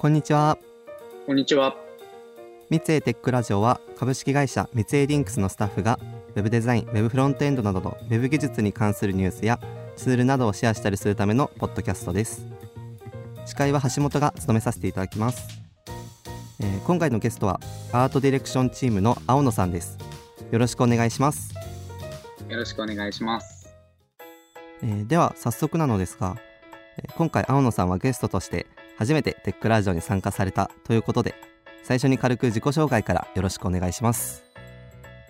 こんにちは。こんにちは。三井テックラジオは株式会社三井リンクスのスタッフが Web デザイン、Web フロントエンドなどの Web 技術に関するニュースやツールなどをシェアしたりするためのポッドキャストです。司会は橋本が務めさせていただきます。えー今回のゲストはアートディレクションチームの青野さんです。よろしくお願いします。よろしくお願いします。えーでは早速なのですが、えー今回青野さんはゲストとして初めてテックラジオに参加されたということで最初に軽く自己紹介からよろしくお願いします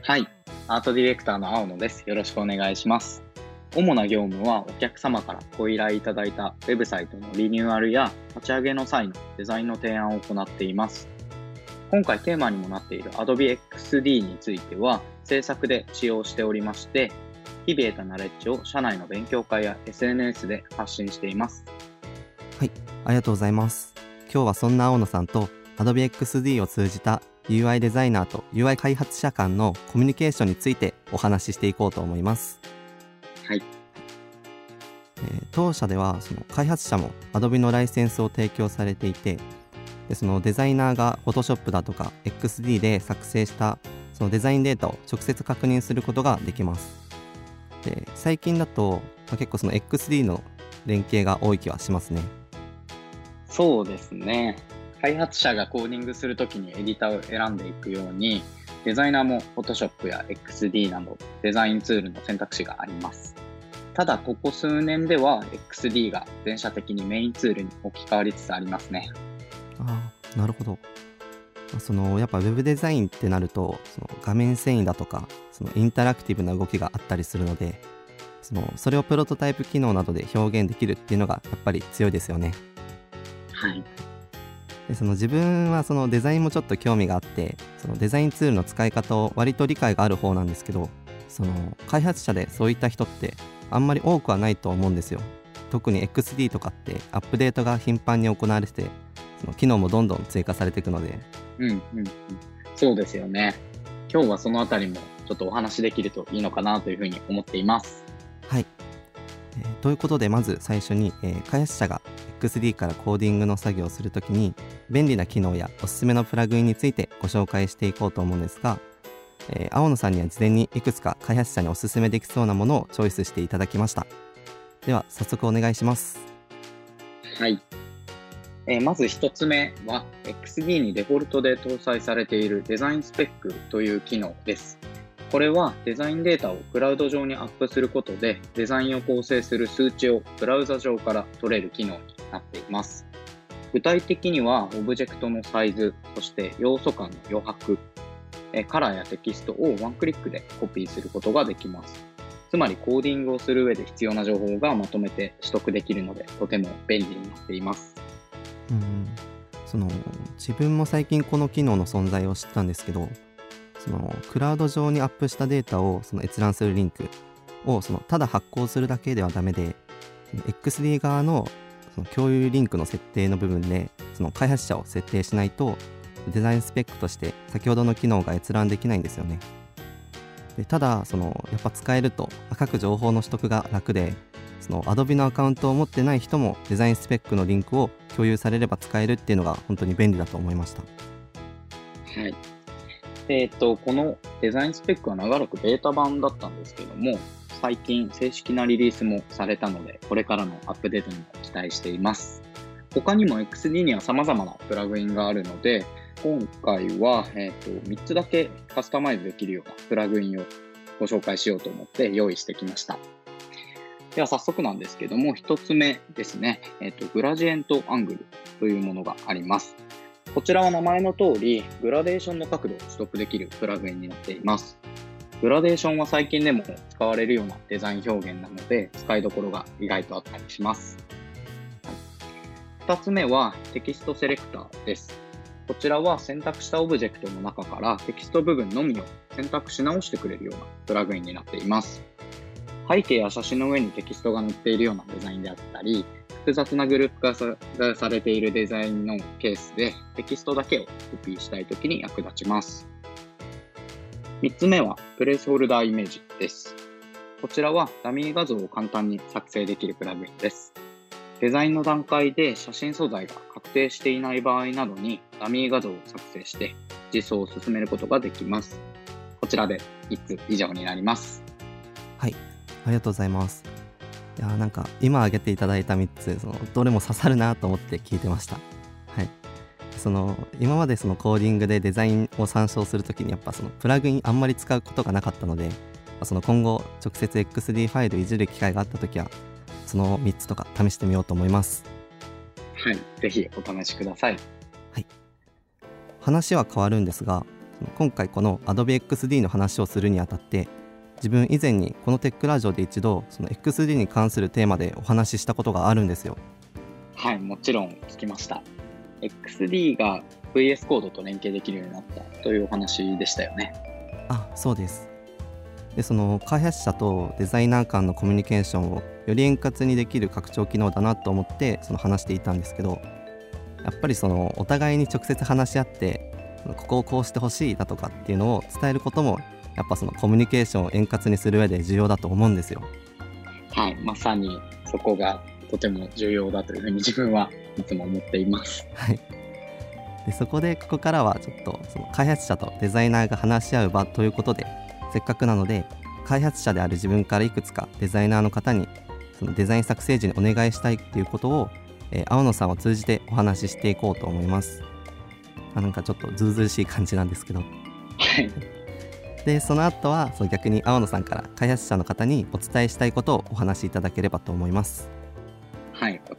はい。アートディレクターの青野です。よろしくお願いします。主な業務はお客様からご依頼いただいたウェブサイトのリニューアルや立ち上げの際のデザインの提案を行っています。今回テーマにもなっている Adobe XD については制作で使用しておりまして、日々得たナレッジを社内の勉強会や SNS で発信しています。ありがとうございます。今日はそんな青野さんと Adobe XD を通じた UI デザイナーと UI 開発者間のコミュニケーションについてお話ししていこうと思います、はい。えー当社ではその開発者も Adobe のライセンスを提供されていてでそのデザイナーが Photoshop だとか XD で作成したそのデザインデータを直接確認することができます。で最近だと、まあ結構その XD の連携が多い気はしますねそうですね。開発者がコーディングするときにエディターを選んでいくように、デザイナーも Photoshop や XD などデザインツールの選択肢があります。ただ、ここ数年では XD が全社的にメインツールに置き換わりつつありますね。ああなるほどそのやっぱ Web デザインってなるとその画面遷移だとかそのインタラクティブな動きがあったりするのでそのそれをプロトタイプ機能などで表現できるっていうのがやっぱり強いですよねはい。でその自分はそのデザインもちょっと興味があってそのデザインツールの使い方を割と理解がある方なんですけどその開発者でそういった人ってあんまり多くはないと思うんですよ特に XD とかってアップデートが頻繁に行われててその機能もどんどん追加されていくのでうんうんうん。そうですよね。今日はそのあたりもちょっとお話できるといいのかなというふうに思っています。はい、えーということでまず最初に、えー開発者が XD からコーディングの作業をするときに便利な機能やおすすめのプラグインについてご紹介していこうと思うんですが、えー青野さんには事前にいくつか開発者におすすめできそうなものをチョイスしていただきましたでは早速お願いしますはい。えーまず一つ目は XD にデフォルトで搭載されているデザインスペックという機能です。これはデザインデータをクラウド上にアップすることでデザインを構成する数値をブラウザ上から取れる機能になっています。具体的にはオブジェクトのサイズ、そして要素間の余白、カラーやテキストをワンクリックでコピーすることができます。つまりコーディングをする上で必要な情報がまとめて取得できるのでとても便利になっています。うんその自分も最近この機能の存在を知ったんですけどそのクラウド上にアップしたデータをその閲覧するリンクをそのただ発行するだけではダメで XD 側のその共有リンクの設定の部分でその開発者を設定しないとデザインスペックとして先ほどの機能が閲覧できないんですよね。でただそのやっぱ使えると各情報の取得が楽でその Adobe のアカウントを持ってない人もデザインスペックのリンクを共有されれば使えるっていうのが本当に便利だと思いました。はい。えっ、と、このデザインスペックは長らくベータ版だったんですけども、最近正式なリリースもされたので、これからのアップデートにも期待しています。他にも XD には様々なプラグインがあるので、今回は、えっと3つだけカスタマイズできるようなプラグインをご紹介しようと思って用意してきました。では早速なんですけども、1つ目ですね、えっとグラジエントアングルというものがあります。こちらは名前の通り、グラデーションの角度を取得できるプラグインになっています。グラデーションは最近でも使われるようなデザイン表現なので、使いどころが意外とあったりします。2つ目はテキストセレクターです。こちらは選択したオブジェクトの中からテキスト部分のみを選択し直してくれるようなプラグインになっています。背景や写真の上にテキストが載っているようなデザインであったり、複雑なグループ化さされているデザインのケースでテキストだけをコピーしたいときに役立ちます。3つ目はプレイスホルダーイメージです。こちらはダミー画像を簡単に作成できるプラグインです。デザインの段階で写真素材が確定していない場合などにダミー画像を作成して実装を進めることができます。こちらで1つ以上になります？はい、ありがとうございます。いやなんか今挙げていただいた3つそのどれも刺さるなと思って聞いてました。はい。その今までそのコーディングでデザインを参照するときにやっぱそのプラグインあんまり使うことがなかったのでその今後直接 XD ファイルいじる機会があったときはその3つとか試してみようと思います。はい、ぜひお試しください。はい。話は変わるんですが、今回この Adobe XD の話をするにあたって、自分以前にこのテックラジオで一度その XD に関するテーマでお話ししたことがあるんですよ。はい、もちろん聞きました。XD が VS コードと連携できるようになったというお話でしたよね。あ、そうです。でその開発者とデザイナー間のコミュニケーションをより円滑にできる拡張機能だなと思ってその話していたんですけどやっぱりそのお互いに直接話し合ってここをこうしてほしいだとかっていうのを伝えることもやっぱそのコミュニケーションを円滑にする上で重要だと思うんですよ。はいまさにそこがとても重要だというふうに自分はいつも思っています。はいでそこでここからはちょっとその開発者とデザイナーが話し合う場ということでせっかくなので開発者である自分からいくつかデザイナーの方にそのデザイン作成時にお願いしたいっていうことを、えー、青野さんを通じてお話ししていこうと思います。あなんかちょっとずうずうしい感じなんですけど。でその後はそう逆に青野さんから開発者の方にお伝えしたいことをお話しいただければと思います。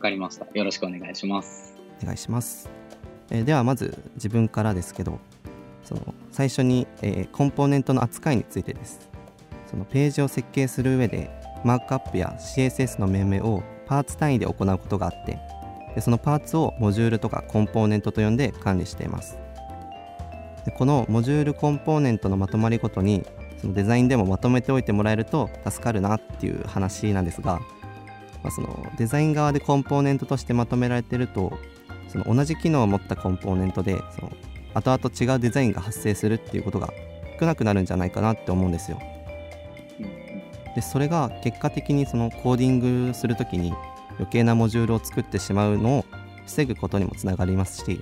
かりました。よろしくお願いします。お願いします。えー、ではまず自分からですけどその最初に、えー、コンポーネントの扱いについてです。そのページを設計する上でマークアップや CSS の命名をパーツ単位で行うことがあってでそのパーツをモジュールとかコンポーネントと呼んで管理していますでこのモジュールコンポーネントのまとまりごとにそのデザインでもまとめておいてもらえると助かるなっていう話なんですが、まあ、そのデザイン側でコンポーネントとしてまとめられてるとその同じ機能を持ったコンポーネントでその後々違うデザインが発生するっていうことが少なくなるんじゃないかなって思うんですよ。でそれが結果的にそのコーディングする時に余計なモジュールを作ってしまうのを防ぐことにもつながりますし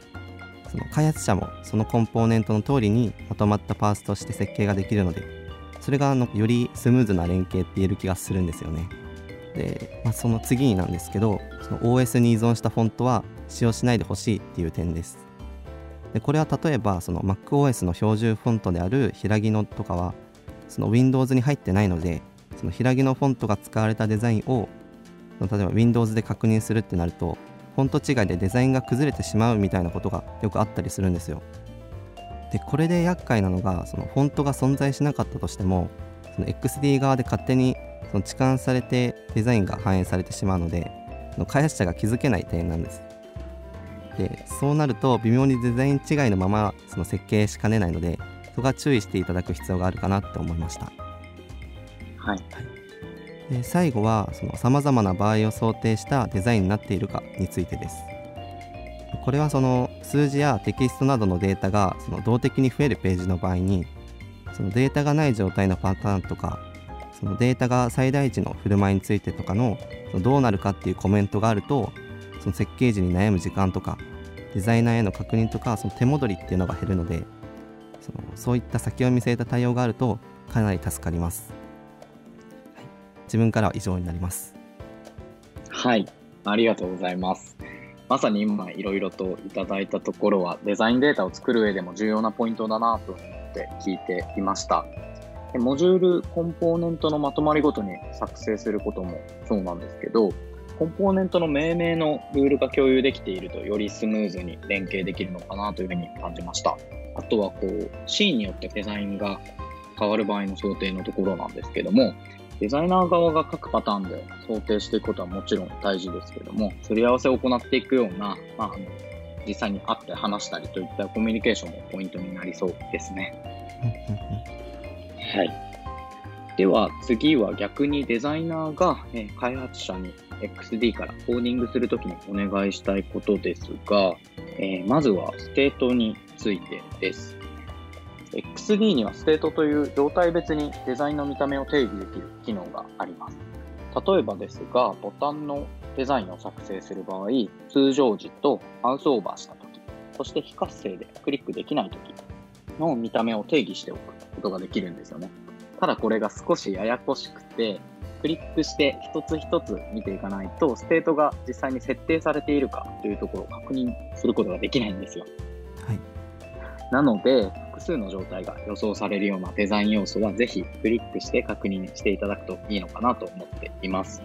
その開発者もそのコンポーネントの通りにまとまったパーツとして設計ができるのでそれがあのよりスムーズな連携って言える気がするんですよね。で、まあ、その次になんですけどその OS に依存したフォントは使用しないでほしいっていう点です。でこれは例えばその MacOS の標準フォントである平木のとかはその Windows に入ってないのでその平木のフォントが使われたデザインを例えば Windows で確認するってなるとフォント違いでデザインが崩れてしまうみたいなことがよくあったりするんですよ。でこれで厄介なのがそのフォントが存在しなかったとしてもその XD 側で勝手にその置換されてデザインが反映されてしまうのでその開発者が気づけない点なんです。でそうなると微妙にデザイン違いのままその設計しかねないのでそこは注意していただく必要があるかなと思いました。はい、で最後はさまざまな場合を想定したデザインになっているかについてですこれはその数字やテキストなどのデータがその動的に増えるページの場合にそのデータがない状態のパターンとかそのデータが最大値の振る舞いについてとかのそのどうなるかっていうコメントがあるとその設計時に悩む時間とかデザイナーへの確認とかその手戻りっていうのが減るのでそのそういった先を見据えた対応があるとかなり助かります。自分からは以上になります。はい、ありがとうございます。まさに今いろいろといただいたところはデザインデータを作る上でも重要なポイントだなと思って聞いていました。モジュールコンポーネントのまとまりごとに作成することもそうなんですけど、コンポーネントの命名のルールが共有できているとよりスムーズに連携できるのかなというふうに感じました。あとはこう、シーンによってデザインが変わる場合の想定のところなんですけども、デザイナー側が各パターンで想定していくことはもちろん大事ですけども、すり合わせを行っていくような、まあ、実際に会って話したりといったコミュニケーションもポイントになりそうですね。はい。では次は逆にデザイナーが、え開発者に XD からコーディングするときにお願いしたいことですが、えー、まずはステートについてです。XD にはステートという状態別にデザインの見た目を定義できる機能があります。例えばですが、ボタンのデザインを作成する場合、通常時とマウスオーバーしたとき、そして非活性でクリックできないときの見た目を定義しておくことができるんですよね。ただこれが少しややこしくて、クリックして一つ一つ見ていかないと、ステートが実際に設定されているかというところを確認することができないんですよ。はい。なので、複数の状態が予想されるようなデザイン要素は、ぜひクリックして確認していただくといいのかなと思っています。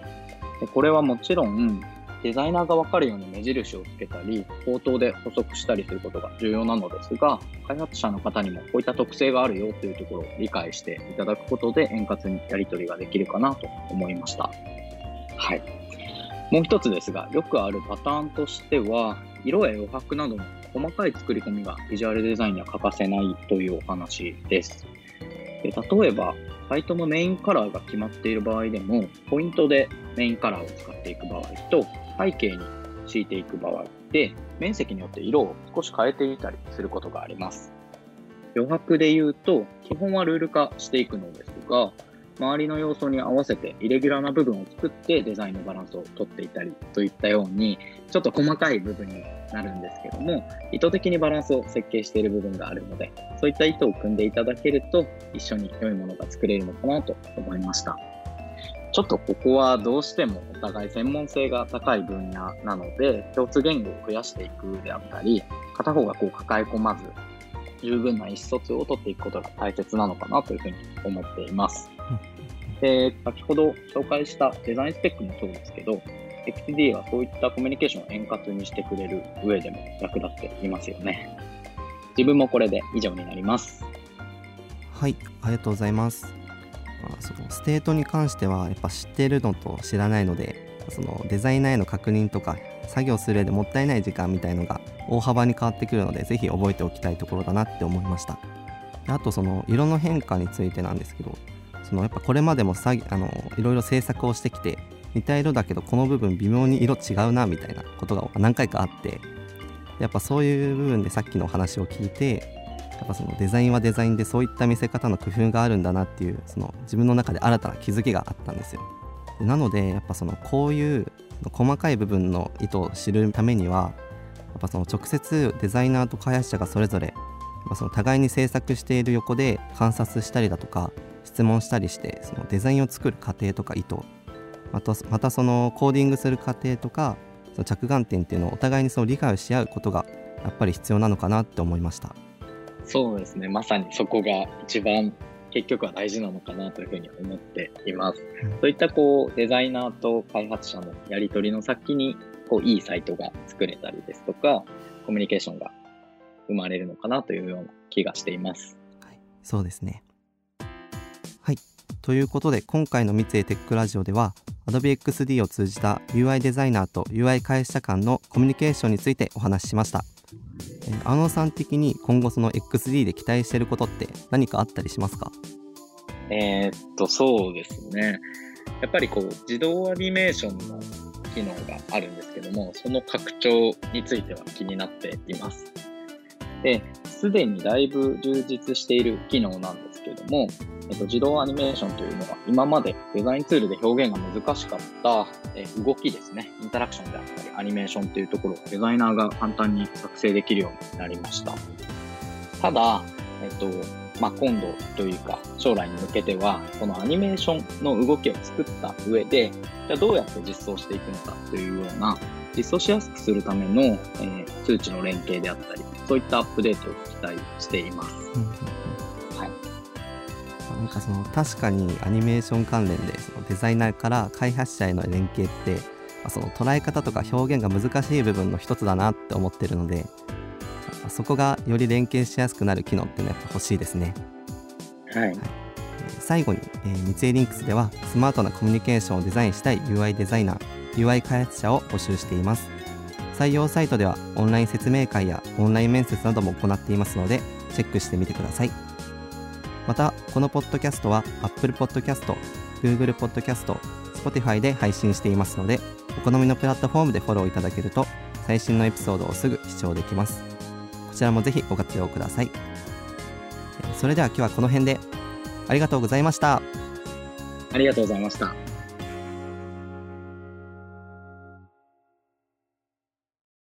でこれはもちろん、デザイナーがわかるように目印をつけたり、口頭で補足したりすることが重要なのですが、開発者の方にもこういった特性があるよというところを理解していただくことで円滑にやり取りができるかなと思いました。はい。もう一つですが、よくあるパターンとしては、色や余白などの細かい作り込みがビジュアルデザインには欠かせないというお話です。で例えば、サイトのメインカラーが決まっている場合でも、ポイントでメインカラーを使っていく場合と、背景に敷いていく場合で、面積によって色を少し変えていたりすることがあります。余白で言うと、基本はルール化していくのですが、周りの要素に合わせてイレギュラーな部分を作ってデザインのバランスをとっていたりといったように、ちょっと細かい部分になるんですけども、意図的にバランスを設計している部分があるので、そういった意図を組んでいただけると、一緒に良いものが作れるのかなと思いました。ちょっとここはどうしてもお互い専門性が高い分野なので、共通言語を増やしていくであったり、片方がこう抱え込まず、十分な意思疎通を取っていくことが大切なのかなというふうに思っています。で、先ほど紹介したデザインスペックもそうですけど、XD はそういったコミュニケーションを円滑にしてくれる上でも役立っていますよね。自分もこれで以上になります。はい、ありがとうございます。まあ、そのステートに関してはやっぱ知ってるのと知らないのでそのデザイナーへの確認とか作業する上でもったいない時間みたいのが大幅に変わってくるので是非覚えておきたいところだなって思いました。あとその色の変化についてなんですけどそのやっぱこれまでもさあのいろいろ制作をしてきて似た色だけどこの部分微妙に色違うなみたいなことが何回かあってやっぱそういう部分でさっきのお話を聞いてやっぱそのデザインはデザインでそういった見せ方の工夫があるんだなっていうその自分の中で新たな気づきがあったんですよなのでやっぱそのこういう細かい部分の意図を知るためにはやっぱその直接デザイナーと開発者がそれぞれその互いに制作している横で観察したりだとか質問したりしてそのデザインを作る過程とか意図またまたそのコーディングする過程とかその着眼点っていうのをお互いにその理解をし合うことがやっぱり必要なのかなって思いました。そうですね。まさにそこが一番結局は大事なのかなというふうに思っています。うん、そういったこうデザイナーと開発者のやり取りの先にこういいサイトが作れたりですとか、コミュニケーションが生まれるのかなというような気がしています。はい、そうですね。はい。ということで今回の三井テックラジオでは Adobe XD を通じた UI デザイナーと UI 開発者間のコミュニケーションについてお話ししました。あのさん的に今後その XD で期待してることって何かあったりしますか？えー、っと、そうですね。やっぱりこう、自動アニメーションの機能があるんですけども、その拡張については気になっています。で、すでにだいぶ充実している機能なんですけども、えっと、自動アニメーションというのは今までデザインツールで表現が難しかった、え動きですね、インタラクションであったりアニメーションというところをデザイナーが簡単に作成できるようになりました。ただ、えっと、まあ、今度というか将来に向けては、このアニメーションの動きを作った上で、じゃあどうやって実装していくのかというような、実装しやすくするための、えー、数値の連携であったり、そういったアップデートを期待しています。はい。なんかその確かにアニメーション関連でそのデザイナーから開発者への連携ってその捉え方とか表現が難しい部分の一つだなって思ってるのでそこがより連携しやすくなる機能っていうのはやっぱ欲しいですね。はい、はい、最後に、えー、三井リンクスではスマートなコミュニケーションをデザインしたい UI デザイナー UI 開発者を募集しています採用サイトではオンライン説明会やオンライン面接なども行っていますのでチェックしてみてください。またこのポッドキャストは Apple Podcast、Google Podcast、Spotify で配信していますのでお好みのプラットフォームでフォローいただけると最新のエピソードをすぐ視聴できます。こちらもぜひご活用ください。それでは今日はこの辺で。ありがとうございました。ありがとうございました。